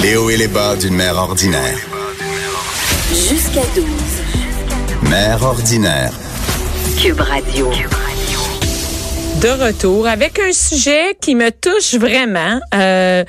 Les hauts et les bas d'une mère ordinaire. Jusqu'à 12. Mère ordinaire. Cube Radio. De retour avec un sujet qui me touche vraiment. Euh,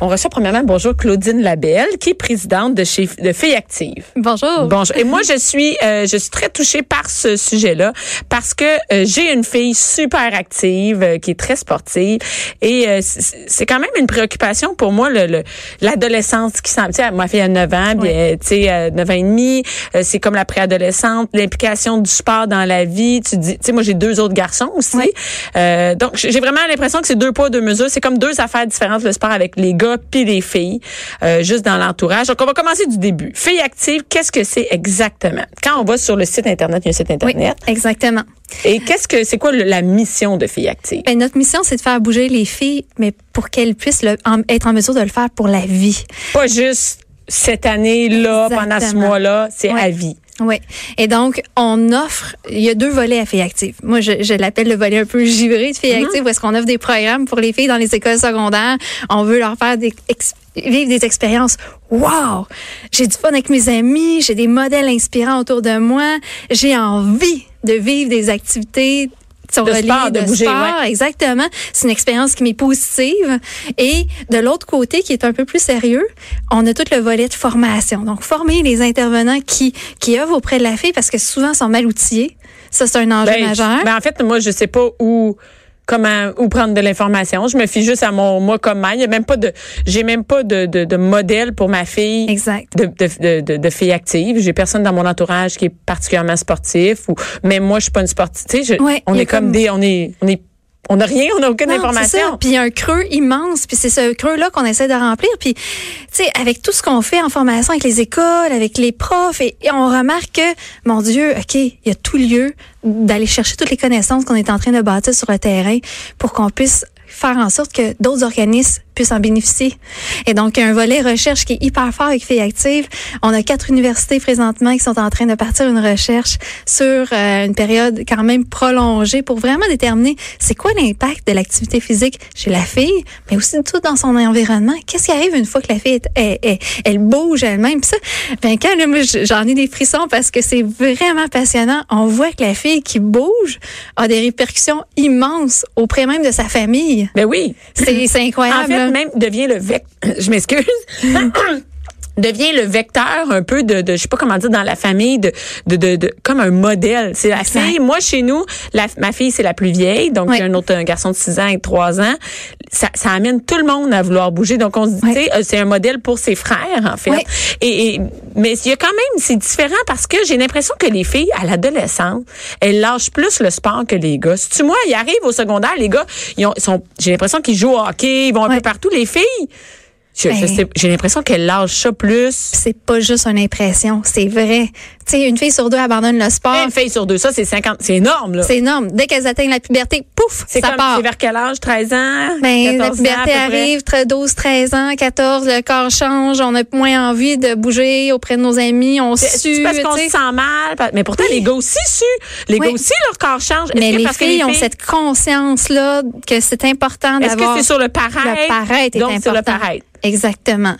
on reçoit premièrement bonjour Claudine Labelle, qui est présidente de chez de Filles Actives. Bonjour. Bonjour. Et moi, je suis, euh, je suis très touchée par ce sujet-là parce que euh, j'ai une fille super active euh, qui est très sportive et euh, c'est quand même une préoccupation pour moi le le- l'adolescence qui s'en. Ma fille a 9 ans, Oui. bien, tu sais, euh, 9 ans et demi, euh, c'est comme la préadolescente, l'implication du sport dans la vie. Tu dis, tu sais, moi j'ai deux autres garçons aussi. Oui. Euh, donc, j'ai vraiment l'impression que c'est deux poids, deux mesures. C'est comme deux affaires différentes, le sport avec les gars puis les filles, euh, juste dans l'entourage. Donc, on va commencer du début. Filles actives, qu'est-ce que c'est exactement? Quand on va sur le site Internet, il y a un site Oui, Internet. exactement. Et qu'est-ce que c'est quoi le- la mission de Filles actives? Ben, notre mission, c'est de faire bouger les filles, mais pour qu'elles puissent le- en- être en mesure de le faire pour la vie. Pas juste cette année-là, pendant ce Exactement. mois-là, c'est Ouais. à vie. Oui. Et donc, on offre, il y a deux volets à Filles Actives. Moi, je, je l'appelle le volet un peu givré de Filles Mm-hmm. Actives, où est-ce qu'on offre des programmes pour les filles dans les écoles secondaires. On veut leur faire des, vivre des expériences. Wow! J'ai du fun avec mes amis, j'ai des modèles inspirants autour de moi, j'ai envie de vivre des activités De sport, de bouger, sport, exactement. C'est une expérience qui m'est positive. Et de l'autre côté, qui est un peu plus sérieux, on a tout le volet de formation. Donc, former les intervenants qui, qui œuvrent auprès de la fille parce que souvent, ils sont mal outillés. Ça, c'est un enjeu Ben, majeur. ben, en fait, moi, je sais pas où comment où prendre de l'information. Je me fie juste à mon moi comme mère. Il y a même pas de j'ai même pas de, de, de modèle pour ma fille Exact. de, de, de, de, fille active. J'ai personne dans mon entourage qui est particulièrement sportif ou même moi je suis pas une sportive. Tu sais, je- Ouais, on est comme, comme- des on est on est on n'a rien, on n'a aucune Non, information. Puis il y a un creux immense, puis c'est ce creux-là qu'on essaie de remplir. Puis, tu sais, avec tout ce qu'on fait en formation avec les écoles, avec les profs, et, et on remarque que, mon Dieu, OK, il y a tout lieu d'aller chercher toutes les connaissances qu'on est en train de bâtir sur le terrain pour qu'on puisse faire en sorte que d'autres organismes puissent en bénéficier. Et donc, un volet recherche qui est hyper fort avec Filles Actives. On a quatre universités présentement qui sont en train de partir une recherche sur euh, une période quand même prolongée pour vraiment déterminer c'est quoi l'impact de l'activité physique chez la fille, mais aussi tout dans son environnement. Qu'est-ce qui arrive une fois que la fille est, elle bouge elle-même? Puis ça, ben quand là, moi, j'en ai des frissons parce que c'est vraiment passionnant. On voit que la fille qui bouge a des répercussions immenses auprès même de sa famille. Ben oui. C'est incroyable. En fait, là. Même devient le vecteur. Je m'excuse. devient le vecteur un peu de, de je sais pas comment dire dans la famille de de, de, de- comme un modèle c'est la fille moi chez nous la, ma fille c'est la plus vieille donc Oui. a un autre un garçon de 6 ans et 3 ans ça, ça amène tout le monde à vouloir bouger donc on se dit Oui. euh, c'est un modèle pour ses frères en fait Oui. et, et mais il y a quand même c'est différent parce que j'ai l'impression que les filles à l'adolescence elles lâchent plus le sport que les gars si tu moi ils arrivent au secondaire les gars ils, ont, ils sont j'ai l'impression qu'ils jouent au hockey ils vont un Oui. peu partout les filles Ben. j'ai l'impression qu'elles lâchent ça plus. c'est pas juste une impression, c'est vrai. Tu sais, une fille sur deux abandonne le sport. Une fille sur deux, ça c'est 50, c'est énorme là. C'est énorme. Dès qu'elles atteignent la puberté, pouf, C'est ça comme part. c'est vers quel âge? 13 ans? Ben, 14 la ans, puberté près? arrive, très 12, 13 ans, 14, le corps change, on a moins envie de bouger auprès de nos amis, on sue, parce qu'on se sent mal, mais pourtant les gars aussi suent. Les Oui. gars aussi leur corps change. Mais que les parce que filles ont cette conscience-là que c'est important Est-ce que d'avoir c'est sur le paraître le paraître? est Donc important. c'est le paraître. Exactement.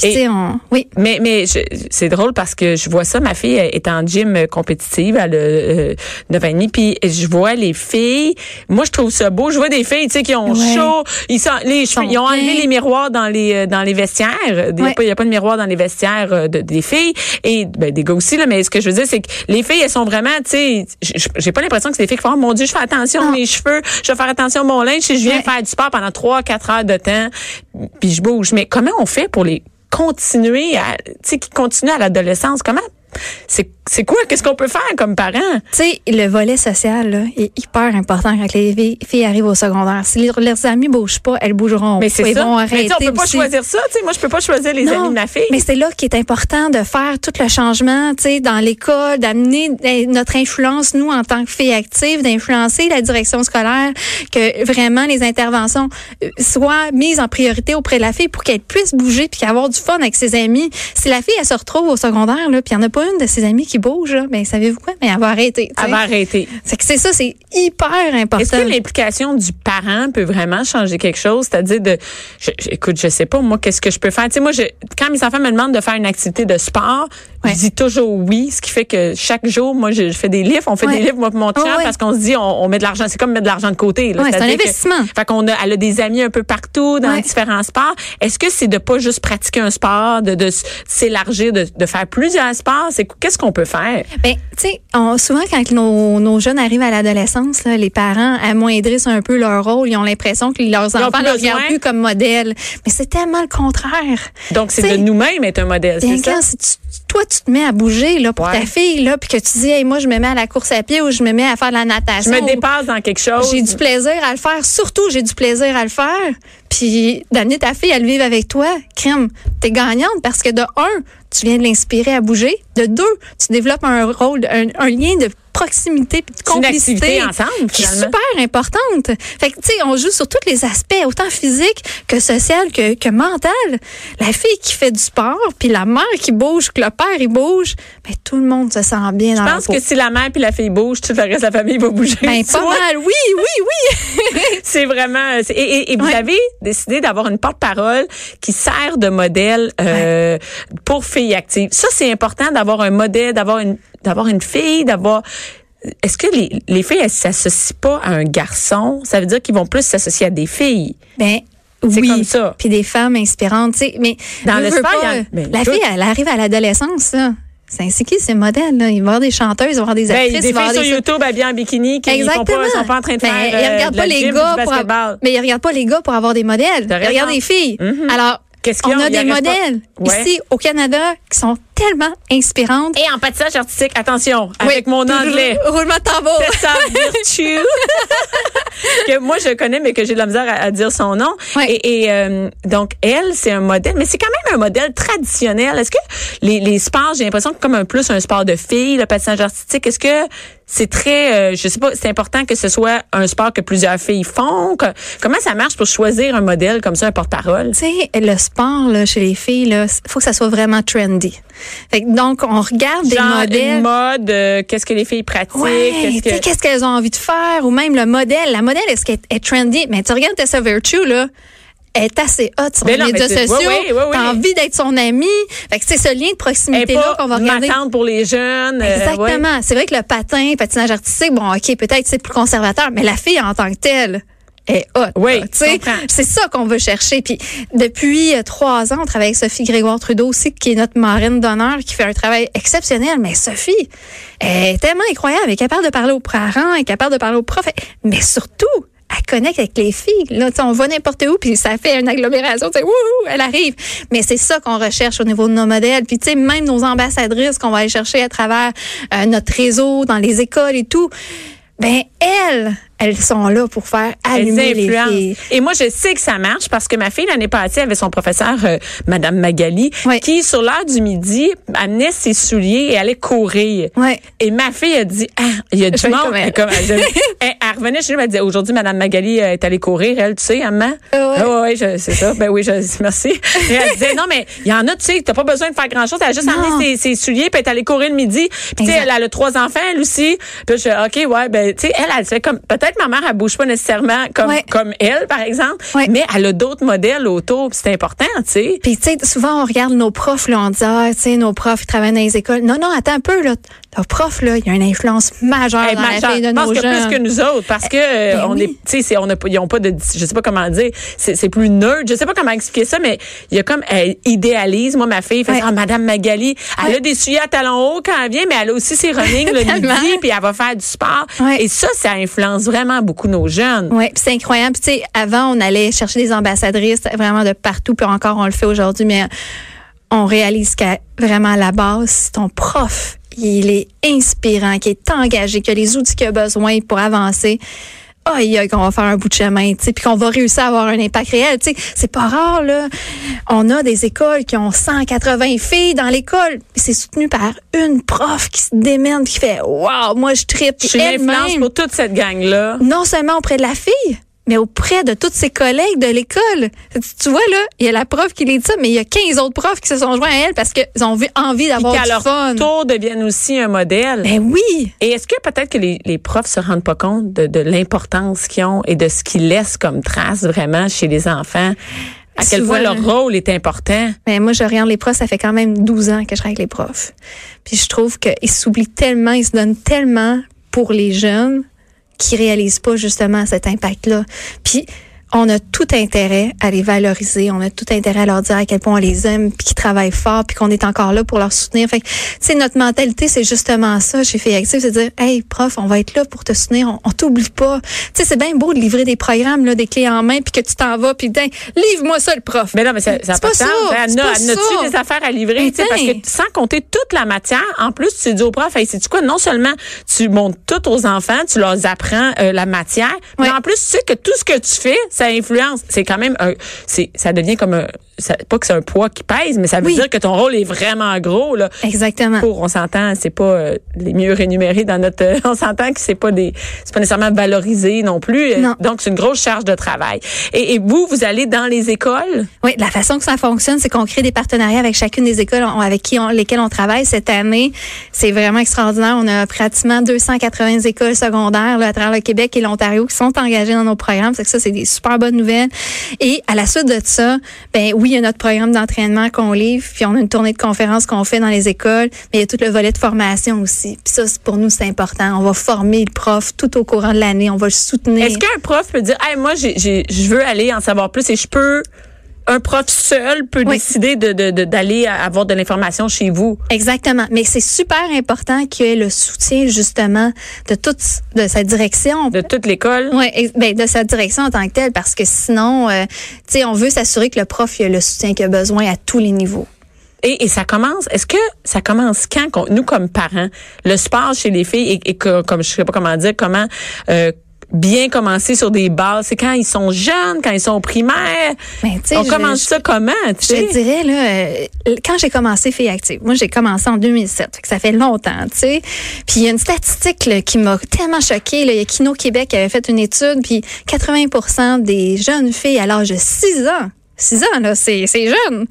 Puis oui. Mais mais c'est drôle parce que je vois ça. Ma fille est en gym euh, compétitive, a euh, 9 ans puis je vois les filles. Moi, je trouve ça beau. Je vois des filles, tu sais, qui ont Ouais. chaud. Ils sont, les Sont ils ont enlevé les miroirs dans les euh, dans les vestiaires. Il n'y a, pas- il y a pas de miroir dans les vestiaires euh, de- des filles et ben, des gars aussi là. Mais ce que je veux dire, c'est que les filles, elles sont vraiment, tu sais, j'ai pas l'impression que c'est des filles qui font, oh, mon Dieu, je fais attention à mes cheveux, je vais faire attention à mon linge. Si je viens Ouais. faire du sport pendant 3-4 heures de temps, puis je bouge. Mais comment on fait pour les continuer à, tu sais, qui continuent à l'adolescence? Comment? C'est, c'est quoi? Qu'est-ce qu'on peut faire comme parents? Tu sais, le volet social là, est hyper important quand les filles, arrivent au secondaire. Si leurs, amis bougent pas, elles bougeront. Mais c'est ça. vont arrêter on peut pas aussi. choisir ça. Tu sais, moi, je peux pas choisir les Non, amis de ma fille. Mais c'est là qu'il est important de faire tout le changement, tu sais, dans l'école, d'amener eh, notre influence, nous, en tant que filles actives, d'influencer la direction scolaire, que vraiment les interventions euh, soient mises en priorité auprès de la fille pour qu'elle puisse bouger puis avoir du fun avec ses amis. Si la fille, elle se retrouve au secondaire, là, puis il n'y en a pas une de ses amis qui qui bouge, là, ben savez-vous quoi? Mais elle va arrêter. tu sais. Elle va arrêter. C'est que c'est ça, c'est hyper important. Est-ce que l'implication du parent peut vraiment changer quelque chose? C'est-à-dire de, je, je- écoute, je sais pas, moi, qu'est-ce que je peux faire? Tu sais, moi, je, quand mes enfants me demandent de faire une activité de sport, Ouais. je dis toujours oui, ce qui fait que chaque jour, moi, je, je fais des livres, on fait Ouais. des livres, moi, pour mon ouais. parce qu'on se dit, on, on met de l'argent, c'est comme mettre de l'argent de côté. là. C'est un C'est-à-dire que- investissement. fait qu'on a, elle a des amis un peu partout dans différents sports. Est-ce que c'est de pas juste pratiquer un sport, de, s'élargir, de, de faire plusieurs sports? C'est, qu'est-ce qu'on peut faire? Ben, tu sais, souvent quand nos, nos jeunes arrivent à l'adolescence, les parents amoindrissent un peu leur rôle. Ils ont l'impression que leurs ont enfants ne regardent plus comme modèle. Mais c'est tellement le contraire. Donc, c'est de nous-mêmes être un modèle, Bien c'est ça? quand si tu- toi, tu te mets à bouger là, pour Ouais. ta fille, là, puis que tu dis, hey, moi, je me mets à la course à pied ou je me mets à faire de la Je natation. me ou- dépasse dans quelque chose. J'ai du plaisir à le faire. Surtout, j'ai du plaisir à le faire. Puis d'amener ta fille à le vivre avec toi, crème, t'es gagnante parce que de un, tu viens de l'inspirer à bouger. De deux, tu développes un rôle, un, un lien de proximité puis de une complicité ensemble, qui est super importante. Fait que tu sais, on joue sur tous les aspects, autant physique que social que, que mental. La fille qui fait du sport, puis la mère qui bouge, que le père il bouge, ben tout le monde se sent bien dans Je la pense peau. que si la mère puis la fille bougent, tout le reste de la famille va bouger. ben pas vois? mal, oui, oui, oui. C'est vraiment. Et, et- et vous avez décidé d'avoir une porte-parole qui sert de modèle euh, pour filles actives. Ça, c'est important d'avoir un modèle, d'avoir une, d'avoir une fille, d'avoir. Est-ce que les, les filles, elles s'associent pas à un garçon? Ça veut dire qu'ils vont plus s'associer à des filles. Ben C'est oui. comme ça. Puis des femmes inspirantes, tu sais. Mais Dans le sport, pas, ben, la fille, elle arrive à l'adolescence, là. C'est qui ces modèles là Il va y avoir des chanteuses, il va y avoir des Ben, actrices, des il va y filles sur YouTube habillées en bikini qui ne sont Exactement. pas, sont pas en train de Ben, faire ils euh, regardent pas les gars pour avoir, mais ils regardent pas les gars pour avoir des modèles. Ils regardent les filles. Mhm. Alors, on a? des modèles Ouais. ici au Canada qui sont tellement inspirantes. Et en patissage artistique, attention, avec Oui. mon anglais. Roulement de tambour. Tessa Virtue. que moi, je connais, mais que j'ai de la misère à, à dire son nom. Ouais. Et, et, euh, donc, elle, c'est un modèle, mais c'est quand même un modèle traditionnel. Est-ce que les, les sports, j'ai l'impression que comme un plus un sport de filles, le patinage artistique, est-ce que c'est très, euh, je sais pas, c'est important que ce soit un sport que plusieurs filles font? Que- comment ça marche pour choisir un modèle comme ça, un porte-parole? Tu sais, le sport là, chez les filles, il faut que ça soit vraiment trendy. Fait que donc, on regarde des Genre modèles. une mode, euh, qu'est-ce que les filles pratiquent? Ouais, qu'est-ce qu'elles ont envie de faire ou même le modèle. La modèle, est-ce qu'elle est trendy? Mais tu regardes Tessa Virtue, là, est assez hot sur Ben les médias sociaux. oui, oui, oui. T'as envie d'être son amie. Fait que c'est ce lien de proximité-là qu'on va regarder. pour les jeunes. euh, ouais. Exactement. C'est vrai que le patin, patinage artistique, bon, OK, peut-être c'est plus conservateur, mais la fille en tant que telle est hot. Oui. C'est ça qu'on veut chercher. Puis depuis euh, trois ans, on travaille avec Sophie Grégoire Trudeau aussi, qui est notre marraine d'honneur, qui fait un travail exceptionnel. Mais Sophie elle est tellement incroyable. Elle est capable de parler aux parents, elle est capable de parler aux profs, mais surtout, elle connecte avec les filles. Là, on va n'importe où, puis ça fait une agglomération. Tu elle arrive. Mais c'est ça qu'on recherche au niveau de nos modèles. Puis, tu sais, même nos ambassadrices qu'on va aller chercher à travers euh, notre réseau, dans les écoles et tout, ben elles, elles sont là pour faire allumer les filles. Et moi, je sais que ça marche parce que ma fille, l'année passée, avait son professeur, euh, Madame Magali, qui, sur l'heure du midi, amenait ses souliers et allait courir. Ouais. Et ma fille a dit, ah, il y a du monde. elle. Comme- elle, elle- elle revenait chez nous, elle disait, aujourd'hui, Madame Magali euh, est allée courir, elle, tu sais, maman? Ah ouais. Ah ouais, je- c'est ça. Ben oui, je, merci. Et elle disait, non, mais il y en a, tu sais, t'as pas besoin de faire grand chose. Elle a juste Non. amené ses, ses souliers puis elle est allée courir le midi. Puis, tu sais, elle, elle a trois enfants, elle aussi. Puis, je OK, ouais, ben, tu sais, elle, elle fait comme, peut-être ma mère, elle bouge pas nécessairement comme, Ouais. comme elle, par exemple. Ouais. Mais elle a d'autres modèles autour. c'est important, tu sais. Puis, tu sais, souvent, on regarde nos profs, là, on dit, ah, tu sais, nos profs, ils travaillent dans les écoles. Non, non, attends un peu, là. Nos profs, là, il y a une influence majeure Hey, dans ma- la vie de je pense nos que plus que nous autres, parce que euh, ben on oui. est, tu sais, on a, ils ont pas de, je sais pas comment dire, c'est plus nerd, je sais pas comment expliquer ça, mais il y a comme, elle idéalise, moi ma fille fait Ouais. ça, Ah, Madame Magali, elle Ouais. a des souliers à talons hauts quand elle vient, mais elle a aussi ses running le midi, puis elle va faire du sport, Ouais. et ça, ça influence vraiment beaucoup nos jeunes. Oui, c'est incroyable. Puis, tu sais, avant, on allait chercher des ambassadrices vraiment de partout, puis encore, on le fait aujourd'hui, mais on réalise qu'à vraiment à la base, ton prof, il est inspirant, qui est engagé, qui a les outils qu'il a besoin pour avancer. Aïe, aïe, qu'on va faire un bout de chemin, tu sais, puis qu'on va réussir à avoir un impact réel. Tu sais, c'est pas rare, là. On a des écoles qui ont 180 filles dans l'école. C'est soutenu par une prof qui se démène, qui fait, waouh, moi, je tripe. Je suis une influence pour toute cette gang-là. non seulement auprès de la fille, mais auprès de tous ses collègues de l'école. Tu, vois, là, il y a la prof qui les dit ça, mais il y a 15 autres profs qui se sont joints à elle parce qu'ils ont envie d'avoir du leur fun. tour deviennent aussi un modèle. Ben oui. Et est-ce que peut-être que les, les profs se rendent pas compte de, de l'importance qu'ils ont et de ce qu'ils laissent comme trace vraiment chez les enfants? À quel point leur rôle est important? Mais moi, je regarde les profs, ça fait quand même 12 ans que je travaille avec les profs. Puis je trouve qu'ils s'oublient tellement, ils se donnent tellement pour les jeunes qu'ils réalisent pas justement cet impact-là. Puis on a tout intérêt à les valoriser, on a tout intérêt à leur dire à quel point on les aime, puis qu'ils travaillent fort, puis qu'on est encore là pour leur soutenir. Fait que, tu sais, notre mentalité, c'est justement ça chez Filles Actives, c'est de dire, hey, prof, on va être là pour te soutenir, on, on t'oublie pas. Tu sais, c'est bien beau de livrer des programmes, là, des clés en main, puis que tu t'en vas, puis putain, livre-moi ça, le prof. Mais non, mais ça, ça C'est pas pas ça, Elle c'est a, pas elle a-tu ça. des affaires à livrer? Mais tu sais, parce que sans compter toute la matière, en plus, tu dis au prof, hey, c'est quoi? Non seulement tu montres tout aux enfants, tu leur apprends euh, la matière, mais en plus, tu sais que tout ce que tu fais, ça influence. C'est quand même un, c'est, ça devient comme un, ça- pas que c'est un poids qui pèse, mais ça veut Oui. dire que ton rôle est vraiment gros, là. Exactement. Pour, on s'entend, c'est pas euh, les mieux rémunérés dans notre. euh, on s'entend que c'est pas des, c'est pas nécessairement valorisé non plus. Euh, Non. Donc c'est une grosse charge de travail. Et, et vous, vous allez dans les écoles? Oui, la façon que ça fonctionne, c'est qu'on crée des partenariats avec chacune des écoles on- avec qui on, lesquelles on travaille cette année. C'est vraiment extraordinaire. On a pratiquement 280 écoles secondaires là, à travers le Québec et l'Ontario qui sont engagées dans nos programmes. C'est que ça, c'est des super bonnes nouvelles. Et à la suite de ça, ben oui, il y a notre programme d'entraînement qu'on livre, puis on a une tournée de conférences qu'on fait dans les écoles, mais il y a tout le volet de formation aussi. Puis ça, pour nous, c'est important. On va former le prof tout au courant de l'année. On va le soutenir. Est-ce qu'un prof peut dire, hey, moi, je veux aller en savoir plus et je peux, un prof seul peut Oui. décider de, de- de- d'aller avoir de l'information chez vous? Exactement. Mais c'est super important qu'il y ait le soutien, justement, de toute de sa direction. De toute l'école? Ex- ben, de sa direction en tant que telle, parce que sinon, euh, tu sais, on veut s'assurer que le prof il a le soutien qu'il a besoin à tous les niveaux. Et, et ça commence, est-ce que ça commence quand, qu'on- nous comme parents, le sport chez les filles et, et que, comme je sais pas comment dire, comment euh, bien commencer sur des bases, c'est quand ils sont jeunes, quand ils sont au primaire. Ben, tu sais, On commence je- ça comment, Je dirais, là, euh, quand j'ai commencé Filles Active, moi, j'ai commencé en 2007. fait que ça fait longtemps, tu sais. Puis il y a une statistique là, qui m'a tellement choquée. Là. Il y a Kino Québec qui avait fait une étude, puis 80% des jeunes filles à l'âge de 6 ans, 6 ans, là, c'est c'est jeune,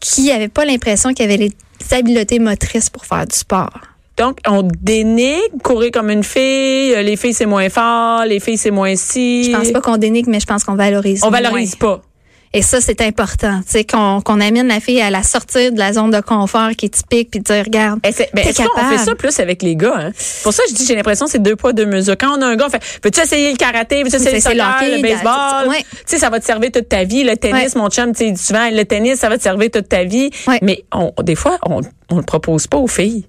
qui n'avaient pas l'impression qu'ils avaient les habiletés motrices pour faire du sport. Donc, on dénigre courir comme une fille, euh, les filles c'est moins fort, les filles c'est moins si. Je pense pas qu'on dénigre, mais je pense qu'on valorise. On moins. valorise pas. Et ça, c'est important. Tu sais, qu'on qu'on amène la fille à la sortir de la zone de confort qui est typique, puis de dire, regarde, Eh, c'est- ben, Est-ce qu'on fait ça plus avec les gars? Hein? Pour ça, je dis, j'ai l'impression que c'est deux poids, deux mesures. Quand on a un gars, on fait, veux-tu essayer le karaté? Veux-tu essayer le soccer, le baseball? ouais. Tu sais, ça va te servir toute ta vie. Le tennis, Ouais. mon chum, tu sais, souvent, le tennis, ça va te servir toute ta vie. Ouais. Mais on, des fois, on, on le propose pas aux filles.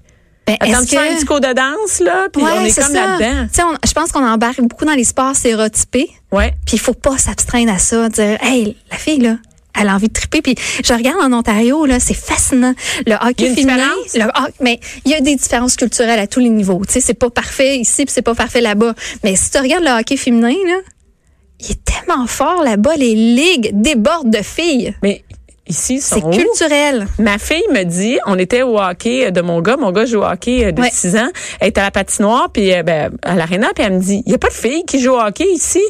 Ben, est-ce un cours de danse, là, puis Ouais, on est comme là-dedans. Je pense qu'on embarque beaucoup dans les sports stéréotypés. Ouais. Puis il faut pas s'abstraindre à ça, dire hey, la fille là, elle a envie de triper. Puis je regarde en Ontario là, c'est fascinant. Le hockey féminin, différence? le hockey- mais il y a des différences culturelles à tous les niveaux. Tu sais, c'est pas parfait ici, puis c'est pas parfait là-bas. Mais si tu regardes le hockey féminin là, il est tellement fort là-bas, les ligues débordent de filles. Mais ici, sont C'est culturel. Ma fille me dit, on était au hockey de mon gars, mon gars joue au hockey euh, de Ouais. 6 ans, elle est à la patinoire puis euh, ben, à l'aréna puis elle me dit, il y a pas de fille qui joue au hockey ici?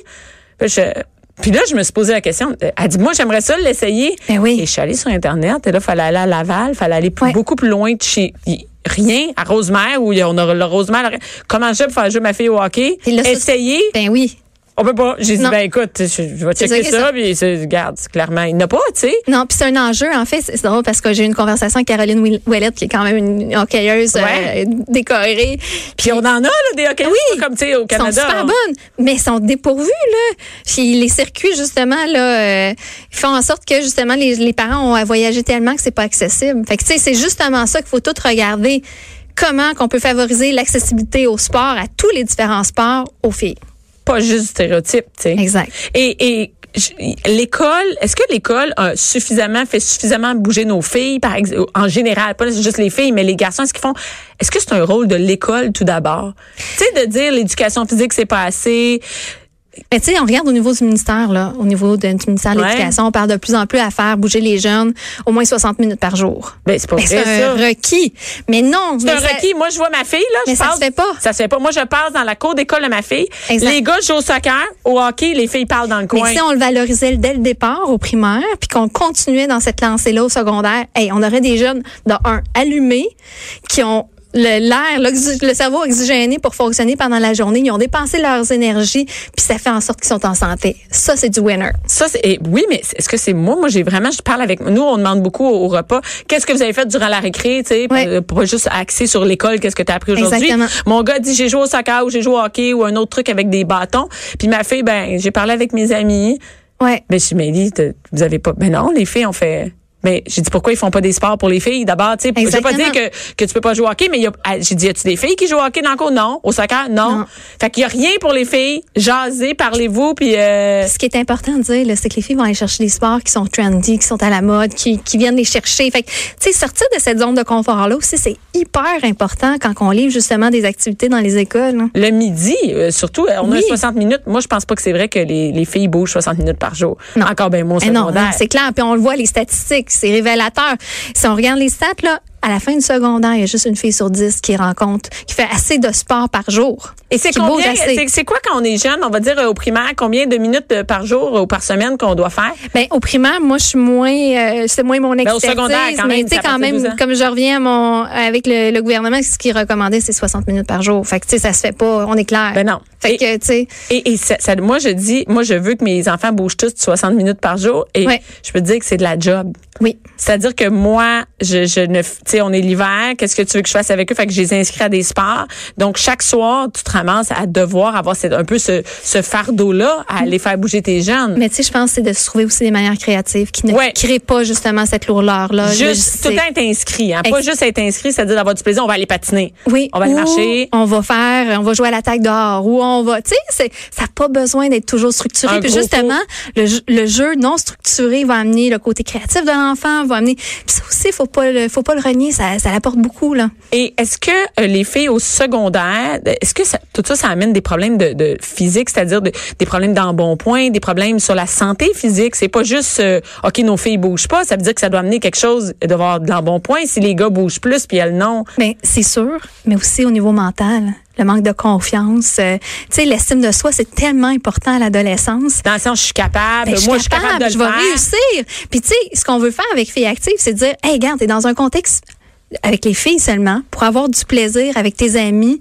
Puis, je- puis là, je me suis posé la question. Elle dit, moi, j'aimerais ça l'essayer. Ben oui. Et je suis allée sur Internet et là, fallait aller à Laval, fallait aller plus- Ouais. beaucoup plus loin de chez rien à Rosemère où on a le Rosemère. Comment je pour faire jouer ma fille au hockey? Ça, Essayer. Ben oui. On peut pas. J'ai dit, ben écoute, je, je vais checker ça ça, puis regarde, clairement, il n'y en a pas, tu sais. Non, puis c'est un enjeu, en fait. C'est drôle parce que j'ai eu une conversation avec Caroline Ouellette, qui est quand même une hockeyeuse Ouais. euh, décorée. Puis on en a, là, des hockey Oui. comme, tu sais, au Ils Canada. sont super on- bonnes, mais ils sont dépourvues, là. Puis les circuits, justement, là, euh, ils font en sorte que, justement, les, les parents ont à voyager tellement que c'est pas accessible. Fait que, tu sais, c'est justement ça qu'il faut tout regarder. Comment qu'on peut favoriser l'accessibilité au sport, à tous les différents sports, aux filles. Pas juste du stéréotype, tu sais. Exact. Et, et l'école, est-ce que l'école a suffisamment fait suffisamment bouger nos filles, par exemple, en général, pas juste les filles, mais les garçons, est-ce qu'ils font, est-ce que c'est un rôle de l'école tout d'abord? Tu sais, de dire l'éducation physique, c'est pas assez. Mais tu sais, on regarde au niveau du ministère, là, au niveau de- du ministère de Ouais. l'Éducation, on parle de plus en plus à faire bouger les jeunes au moins 60 minutes par jour. Ben, c'est pas Ben, vrai, c'est ça. un requis. Mais non. C'est un ça- requis. Moi, je vois ma fille, là. Mais je ça passe- se fait pas. Ça se fait pas. Moi, je passe dans la cour d'école de ma fille. Exact. Les gars jouent au soccer, au hockey, les filles parlent dans le coin. Mais si on le valorisait dès le départ au primaire, puis qu'on continuait dans cette lancée-là au secondaire, hey, on aurait des jeunes, de un, allumés, qui ont l'air, le cerveau oxygéné pour fonctionner pendant la journée. Ils ont dépensé leurs énergies, puis ça fait en sorte qu'ils sont en santé. Ça, c'est du winner. Ça, c'est, et oui, mais est-ce que c'est moi? Moi, j'ai vraiment, je parle avec, nous, on demande beaucoup au, au repas. Qu'est-ce que vous avez fait durant la récré, tu sais, pour, pas juste axer sur l'école, qu'est-ce que tu as appris aujourd'hui? Mon gars dit, j'ai joué au soccer ou j'ai joué au hockey ou un autre truc avec des bâtons. Puis ma fille, ben, j'ai parlé avec mes amis. Ouais. Ben, je dit, t'as- vous avez pas, ben non, les filles ont fait, mais j'ai dit pourquoi ils font pas des sports pour les filles? D'abord tu sais je veux pas dire que que tu peux pas jouer au hockey mais il y a ah, j'ai dit y a-tu des filles qui jouent au hockey dans le cours? Non au soccer? Non, Non. fait qu'il y a rien pour les filles jasez parlez-vous puis euh, Ce qui est important de dire, là, c'est que les filles vont aller chercher des sports qui sont trendy, qui sont à la mode, qui, qui viennent les chercher. Fait que, tu sais, sortir de cette zone de confort-là aussi, c'est hyper important quand on livre justement des activités dans les écoles. là. le midi, euh, surtout, euh, on Oui. a 60 minutes. Moi, je pense pas que c'est vrai que les, les filles bougent 60 minutes par jour. Non. Encore bien, mon Eh secondaire. non, c'est clair. Puis on le voit, les statistiques, c'est révélateur. Si on regarde les stats, là, à la fin du secondaire, il y a juste une fille sur dix qui rencontre, qui fait assez de sport par jour. Et c'est combien, c'est, c'est quoi quand on est jeune, on va dire euh, au primaire, combien de minutes par jour ou par semaine qu'on doit faire? Ben, au primaire, moi, je suis moins, euh, c'est moins mon Ben, au expertise. secondaire, quand mais même, tu sais, c'est à quand partir de 12 même, comme je reviens à mon, avec le, le gouvernement, ce qui recommandait, c'est 60 minutes par jour. Fait que, tu sais, ça se fait pas, on est clair. Ben non. Fait Et- que, tu sais, Et, et ça, ça- moi, je dis, moi, je veux que mes enfants bougent tous 60 minutes par jour. Et Ouais. je peux te dire que c'est de la job. oui. C'est-à-dire que moi, je, je ne, sais, on est l'hiver. Qu'est-ce que tu veux que je fasse avec eux? Fait que je les inscris à des sports. Donc, chaque soir, tu te ramasses à devoir avoir cette- un peu ce, ce fardeau-là à aller faire bouger tes jeunes. Mais tu sais, je pense que c'est de se trouver aussi des manières créatives qui ne Ouais. créent pas justement cette lourdeur-là. Juste tout le temps être inscrit, hein. Pas Ex- juste être inscrit, c'est-à-dire d'avoir du plaisir. On va aller patiner. Oui. On va aller marcher. On va faire, on va jouer à l'attaque dehors, ou on va, tu sais, c'est- ça n'a pas besoin d'être toujours structuré. Un Puis justement, le, jeu- le jeu non structuré va amener le côté créatif de l'enfant, va amener. Puis ça aussi, faut pas le, faut pas le renier, ça, ça l'apporte beaucoup là. Et est-ce que euh, les filles au secondaire, est-ce que ça- tout ça, ça amène des problèmes de, de physique, c'est-à-dire de- des problèmes d'embonpoint, des problèmes sur la santé physique? C'est pas juste, euh, OK, nos filles bougent pas, ça veut dire que ça doit amener quelque chose d'avoir de l'embonpoint si les gars bougent plus puis elles non. Mais c'est sûr, mais aussi au niveau mental, le manque de confiance, euh, tu sais, l'estime de soi, c'est tellement important à l'adolescence. Dans le sens, je suis capable, Ben, moi, je suis capable de le je vais faire. réussir. Puis tu sais, ce qu'on veut faire avec Filles Actives, c'est de dire, hey, regarde, t'es dans un contexte avec les filles seulement pour avoir du plaisir avec tes amis.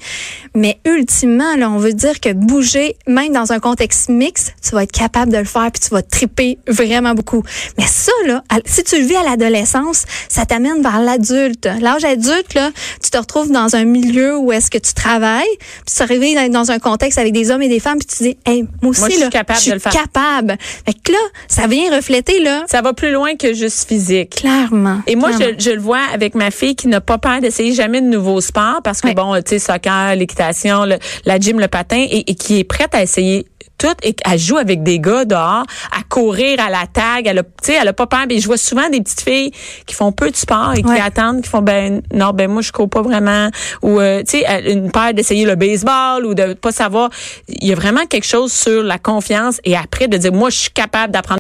Mais ultimement, là, on veut dire que bouger, même dans un contexte mixte, tu vas être capable de le faire puis tu vas triper vraiment beaucoup. Mais ça, là, si tu le vis à l'adolescence, ça t'amène vers l'adulte. L'âge adulte, là, tu te retrouves dans un milieu où est-ce que tu travailles, puis tu arrives dans- dans un contexte avec des hommes et des femmes, puis tu dis, hey, moi aussi, Moi, je suis là, capable je suis de le faire. capable. Fait que là, ça vient refléter, là, Ça va plus loin que juste physique. clairement. Et moi, clairement. je, je le vois avec ma fille qui n'a pas peur d'essayer jamais de nouveaux sports parce que bon, tu sais, soccer, l'équitation, la gym, le patin, et, et qui est prête à essayer tout et elle joue avec des gars dehors, à courir à la tag, elle a, tu sais, elle a pas peur. Mais je vois souvent des petites filles qui font peu de sport et qui Ouais. attendent, qui font ben non, ben moi je cours pas vraiment, ou euh, tu sais, une peur d'essayer le baseball ou de pas savoir. Il y a vraiment quelque chose sur la confiance et après de dire moi je suis capable d'apprendre